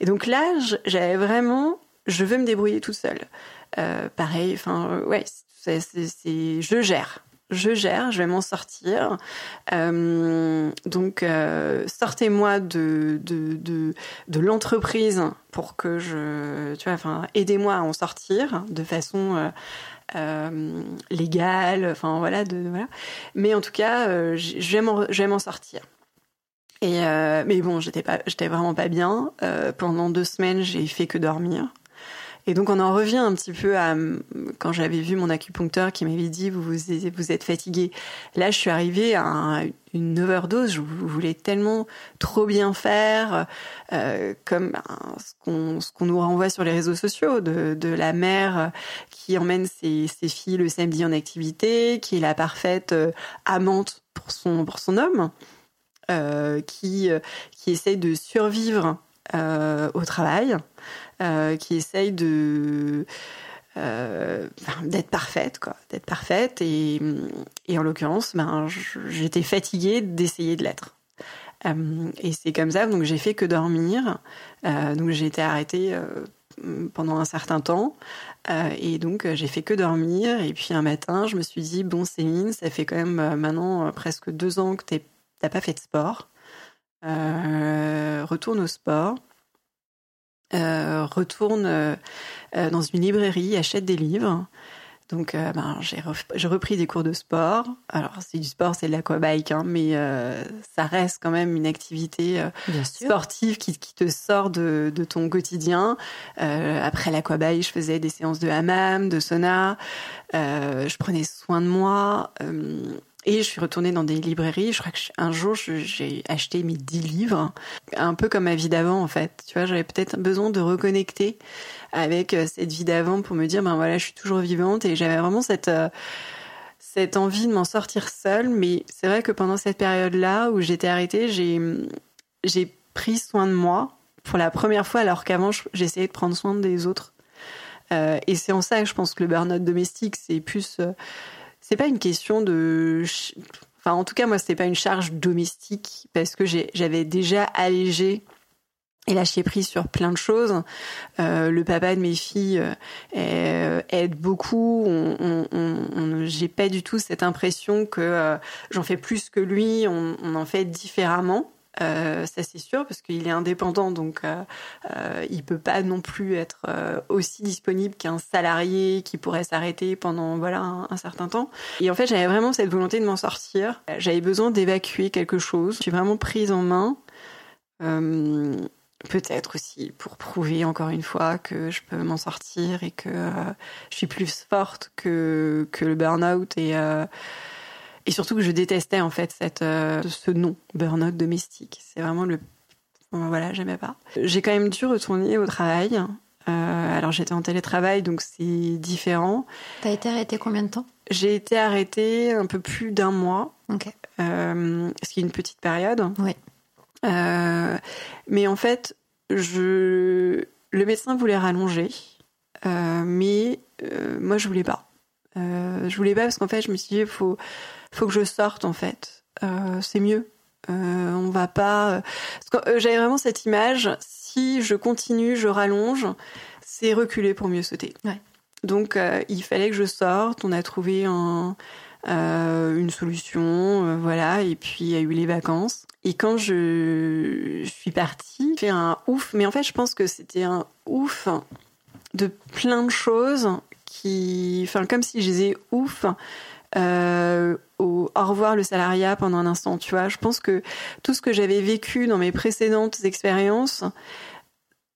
S2: Et donc là, j'avais vraiment, je veux me débrouiller toute seule. Pareil, enfin, ouais, c'est, je gère je gère, je vais m'en sortir. Euh, donc, euh, sortez-moi de, de, de, l'entreprise pour que je. Tu vois, enfin, aidez-moi à en sortir de façon. Euh, légale, enfin voilà, de, voilà. Mais en tout cas, je vais m'en sortir. Et mais bon, j'étais pas, j'étais vraiment pas bien. pendant deux semaines, j'ai fait que dormir. Et donc on en revient un petit peu à quand j'avais vu mon acupuncteur qui m'avait dit vous, vous, êtes fatigué. Là je suis arrivée à une overdose. Je voulais tellement trop bien faire, euh, comme ben, ce qu'on nous renvoie sur les réseaux sociaux de, la mère qui emmène ses, filles le samedi en activité, qui est la parfaite euh, amante pour son pour son homme, euh, qui qui essaye de survivre euh, au travail. Euh, qui essaye euh, d'être parfaite, quoi, d'être parfaite. Et, en l'occurrence, ben, j'étais fatiguée d'essayer de l'être. Euh, et c'est comme ça, donc j'ai fait que dormir. donc j'ai été arrêtée pendant un certain temps. et donc j'ai fait que dormir. Et puis un matin, je me suis dit, bon Céline, ça fait quand même maintenant presque deux ans que tu n'as pas fait de sport. retourne au sport. Euh, retourne euh, euh, dans une librairie, achète des livres. Donc, ben, j'ai repris des cours de sport. Alors, c'est du sport, c'est de l'aquabike, hein, mais ça reste quand même une activité sportive qui, qui, te sort de, de ton quotidien. après l'aquabike, je faisais des séances de hammam, de sauna. je prenais soin de moi. Et je suis retournée dans des librairies. Je crois qu'un jour, j'ai acheté mes dix livres, un peu comme ma vie d'avant, en fait. Tu vois, j'avais peut-être besoin de reconnecter avec euh, cette vie d'avant pour me dire, ben voilà, je suis toujours vivante. Et j'avais vraiment cette euh, cette envie de m'en sortir seule. Mais c'est vrai que pendant cette période-là où j'étais arrêtée, j'ai j'ai pris soin de moi pour la première fois, alors qu'avant, j'essayais de prendre soin des autres. Euh, et c'est en ça que je pense que le burn-out domestique, c'est plus c'est pas une question de. Enfin, en tout cas, moi, c'était pas une charge domestique parce que j'avais déjà allégé et lâché prise sur plein de choses. Euh, le papa de mes filles euh, aide beaucoup. On, J'ai pas du tout cette impression que euh, j'en fais plus que lui. On, en fait différemment. Euh, ça c'est sûr parce qu'il est indépendant donc euh, euh, il peut pas non plus être euh, aussi disponible qu'un salarié qui pourrait s'arrêter pendant voilà un, certain temps. Et en fait j'avais vraiment cette volonté de m'en sortir. J'avais besoin d'évacuer quelque chose. Je suis vraiment prise en main peut-être aussi pour prouver encore une fois que je peux m'en sortir et que je suis plus forte que que le burn-out et et surtout que je détestais en fait cette, ce nom, burn-out domestique. C'est vraiment le. Voilà, j'aimais pas. J'ai quand même dû retourner au travail. alors j'étais en télétravail, donc c'est différent.
S1: T'as été arrêtée combien de temps?
S2: J'ai été arrêtée un peu plus d'un mois.
S1: Ok.
S2: ce qui est une petite période.
S1: Oui.
S2: mais en fait, je... le médecin voulait rallonger, mais moi je voulais pas. Euh, je voulais pas parce qu'en fait, je me suis dit, il faut, faut que je sorte en fait. Euh, c'est mieux. Euh, on va pas. J'avais vraiment cette image. Si je continue, je rallonge, c'est reculer pour mieux sauter. Donc, il fallait que je sorte. On a trouvé un, une solution, voilà. Et puis, il y a eu les vacances. Et quand je, je suis partie, j'ai fait un ouf. Mais en fait, je pense que c'était un ouf de plein de choses comme si je disais ouf. Euh, au, au revoir le salariat pendant un instant, tu vois. Je pense que tout ce que j'avais vécu dans mes précédentes expériences,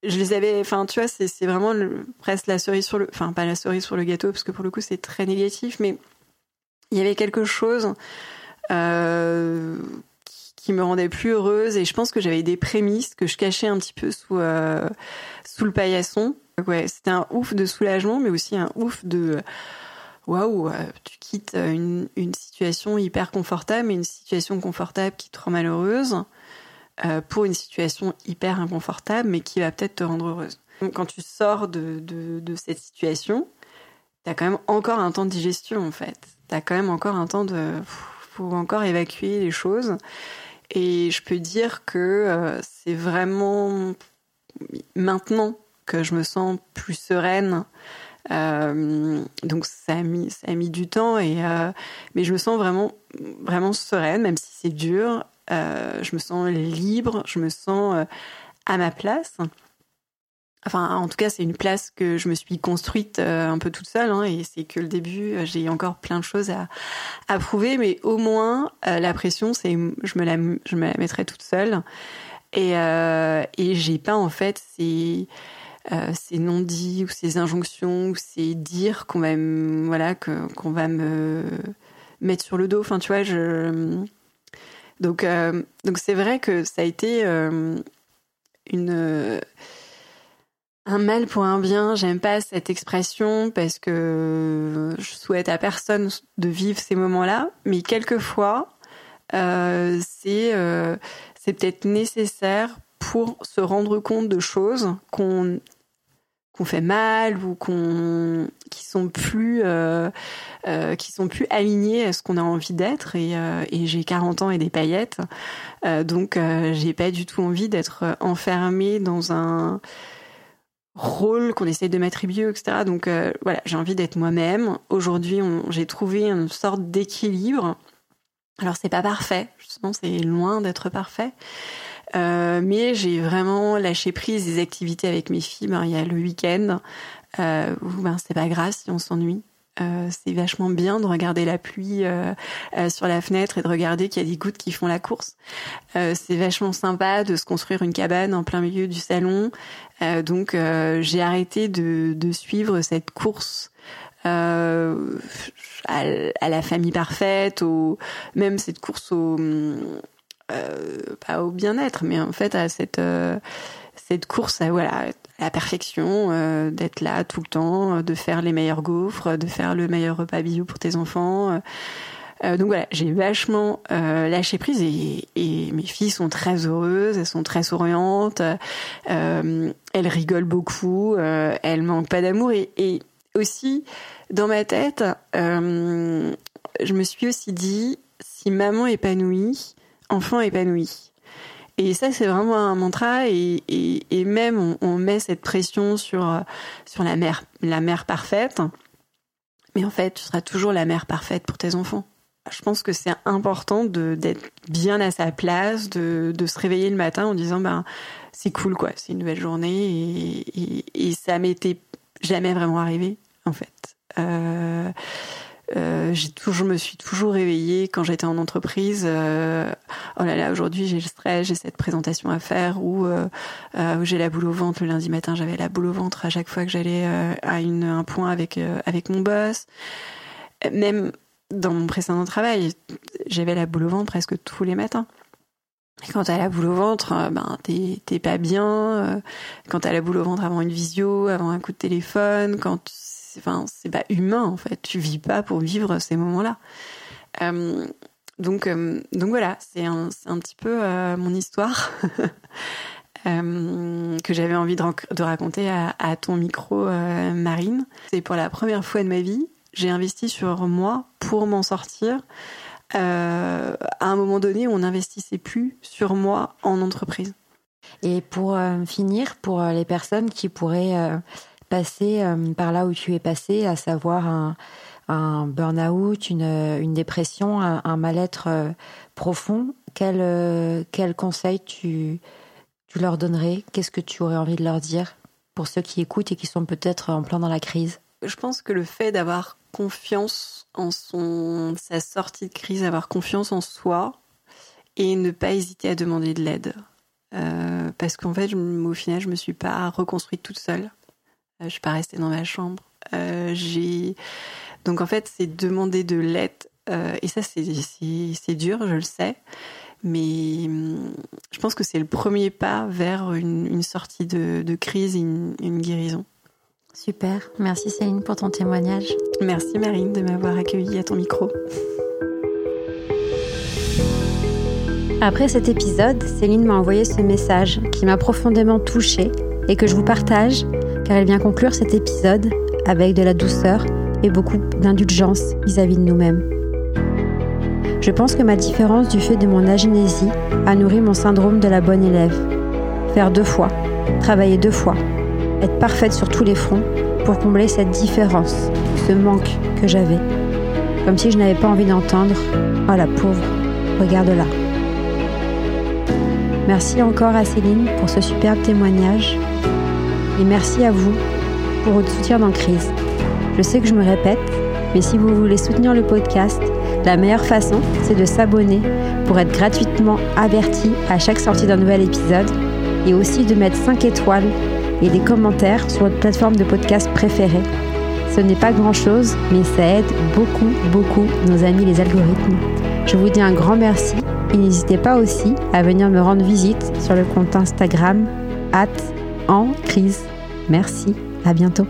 S2: je les avais, enfin, tu vois, c'est vraiment presque la cerise sur le, enfin, pas la cerise sur le gâteau, parce que pour le coup, c'est très négatif, mais il y avait quelque chose euh, qui, me rendait plus heureuse, et je pense que j'avais des prémices que je cachais un petit peu sous, euh, sous le paillasson. C'était un ouf de soulagement, mais aussi un ouf de waouh, euh, tu quittes une, situation hyper confortable, mais une situation confortable qui te rend malheureuse euh, pour une situation hyper inconfortable, mais qui va peut-être te rendre heureuse. Donc, quand tu sors de, cette situation, tu as quand même encore un temps de digestion en fait. Tu as quand même encore un temps de. faut encore évacuer les choses. Et je peux dire que euh, c'est vraiment maintenant que je me sens plus sereine. Euh, donc ça a mis ça a mis du temps et euh, mais je me sens vraiment vraiment sereine même si c'est dur. Euh, je me sens libre, je me sens à ma place. Enfin, en tout cas, c'est une place que je me suis construite un peu toute seule, hein, et c'est que le début. J'ai encore plein de choses à, à prouver, mais au moins la pression, c'est je je me la mettrai toute seule, et et j'ai pas en fait ces euh, ces non-dits ou ces injonctions ou ces dires qu'on va voilà qu'on va me mettre sur le dos. Enfin, tu vois, donc euh, donc c'est vrai que ça a été euh, une un mal pour un bien. J'aime pas cette expression parce que je souhaite à personne de vivre ces moments-là, mais quelquefois c'est c'est peut-être nécessaire pour se rendre compte de choses qu'on qu'on fait mal ou qu'on qui sont plus euh, euh, qui sont plus alignés à ce qu'on a envie d'être. Et, euh, et j'ai 40 ans et des paillettes. Donc j'ai pas du tout envie d'être enfermée dans un rôle qu'on essaye de m'attribuer etc donc voilà j'ai envie d'être moi-même. Aujourd'hui j'ai trouvé une sorte d'équilibre. Alors c'est pas parfait. Justement c'est loin d'être parfait euh, mais j'ai vraiment lâché prise des activités avec mes filles. Ben, il y a le week-end euh, où ben, c'est pas grave si on s'ennuie. Euh, c'est vachement bien de regarder la pluie euh, euh, sur la fenêtre et de regarder qu'il y a des gouttes qui font la course. Euh, c'est vachement sympa de se construire une cabane en plein milieu du salon. donc j'ai arrêté de, de, suivre cette course à, à, la famille parfaite, au, même cette course au, euh, pas au bien-être, mais en fait à cette euh, cette course à voilà la perfection, euh, d'être là tout le temps, de faire les meilleurs gaufres, de faire le meilleur repas bio pour tes enfants. donc voilà, j'ai vachement lâché prise et, mes filles sont très heureuses, elles sont très souriantes, elles rigolent beaucoup, elles manquent pas d'amour et, et, aussi dans ma tête, je me suis aussi dit si maman épanouie, enfant épanoui. Et ça, c'est vraiment un mantra. Et, et, même, on, met cette pression sur, sur la mère, la mère parfaite. Mais en fait, tu seras toujours la mère parfaite pour tes enfants. Je pense que c'est important d'être bien à sa place, de, de, se réveiller le matin en disant ben c'est cool quoi, c'est une nouvelle journée et, et, et ça m'était jamais vraiment arrivé en fait. Euh, euh, je me suis toujours réveillée quand j'étais en entreprise. Euh, oh là là, aujourd'hui j'ai le stress, j'ai cette présentation à faire ou euh, euh j'ai la boule au ventre. Le lundi matin, j'avais la boule au ventre à chaque fois que j'allais à un point avec avec mon boss. Même dans mon précédent travail, j'avais la boule au ventre presque tous les matins. Et quand t'as la boule au ventre, ben t'es pas bien. Quand t'as la boule au ventre avant une visio, avant un coup de téléphone, quand enfin c'est pas humain en fait. Tu vis pas pour vivre ces moments-là. Euh, donc donc voilà, c'est un, un petit peu mon histoire. que j'avais envie de, raconter à, ton micro, Marine. C'est pour la première fois de ma vie, j'ai investi sur moi pour m'en sortir. Euh, à un moment donné, on n'investissait plus sur moi en entreprise.
S1: Et pour euh, finir, pour euh, les personnes qui pourraient passer par là où tu es passé, à savoir un, burn-out, une, dépression, un, mal-être profond, quel, quel conseil tu, tu leur donnerais? Qu'est-ce que tu aurais envie de leur dire pour ceux qui écoutent et qui sont peut-être en plein dans la crise?
S2: Je pense que le fait d'avoir confiance en son, sa sortie de crise, avoir confiance en soi et ne pas hésiter à demander de l'aide. Euh, parce qu'en fait, au final, je me suis pas reconstruite toute seule. Euh, je suis pas restée dans ma chambre. Euh, j'ai donc en fait, c'est demander de l'aide. et ça, c'est dur, je le sais. Mais hum, je pense que c'est le premier pas vers une, sortie de, crise et une guérison.
S1: Super, merci Céline pour ton témoignage.
S2: Merci Marine de m'avoir accueillie à ton micro.
S1: Après cet épisode, Céline m'a envoyé ce message qui m'a profondément touchée et que je vous partage car elle vient conclure cet épisode avec de la douceur et beaucoup d'indulgence vis-à-vis de nous-mêmes. Je pense que ma différence du fait de mon agénésie a nourri mon syndrome de la bonne élève. Faire deux fois, travailler deux fois, être parfaite sur tous les fronts pour combler cette différence, ce manque que j'avais. Comme si je n'avais pas envie d'entendre Oh la pauvre, regarde-la. Merci encore à Céline pour ce superbe témoignage et merci à vous pour votre soutien dans Crise. Je sais que je me répète, mais si vous voulez soutenir le podcast, la meilleure façon, c'est de s'abonner pour être gratuitement averti à chaque sortie d'un nouvel épisode et aussi de mettre 5 étoiles et des commentaires sur votre plateforme de podcast préférée. Ce n'est pas grand-chose, mais ça aide beaucoup, beaucoup nos amis les algorithmes. Je vous dis un grand merci et n'hésitez pas aussi à venir me rendre visite sur le compte Instagram at en crise. Merci, à bientôt.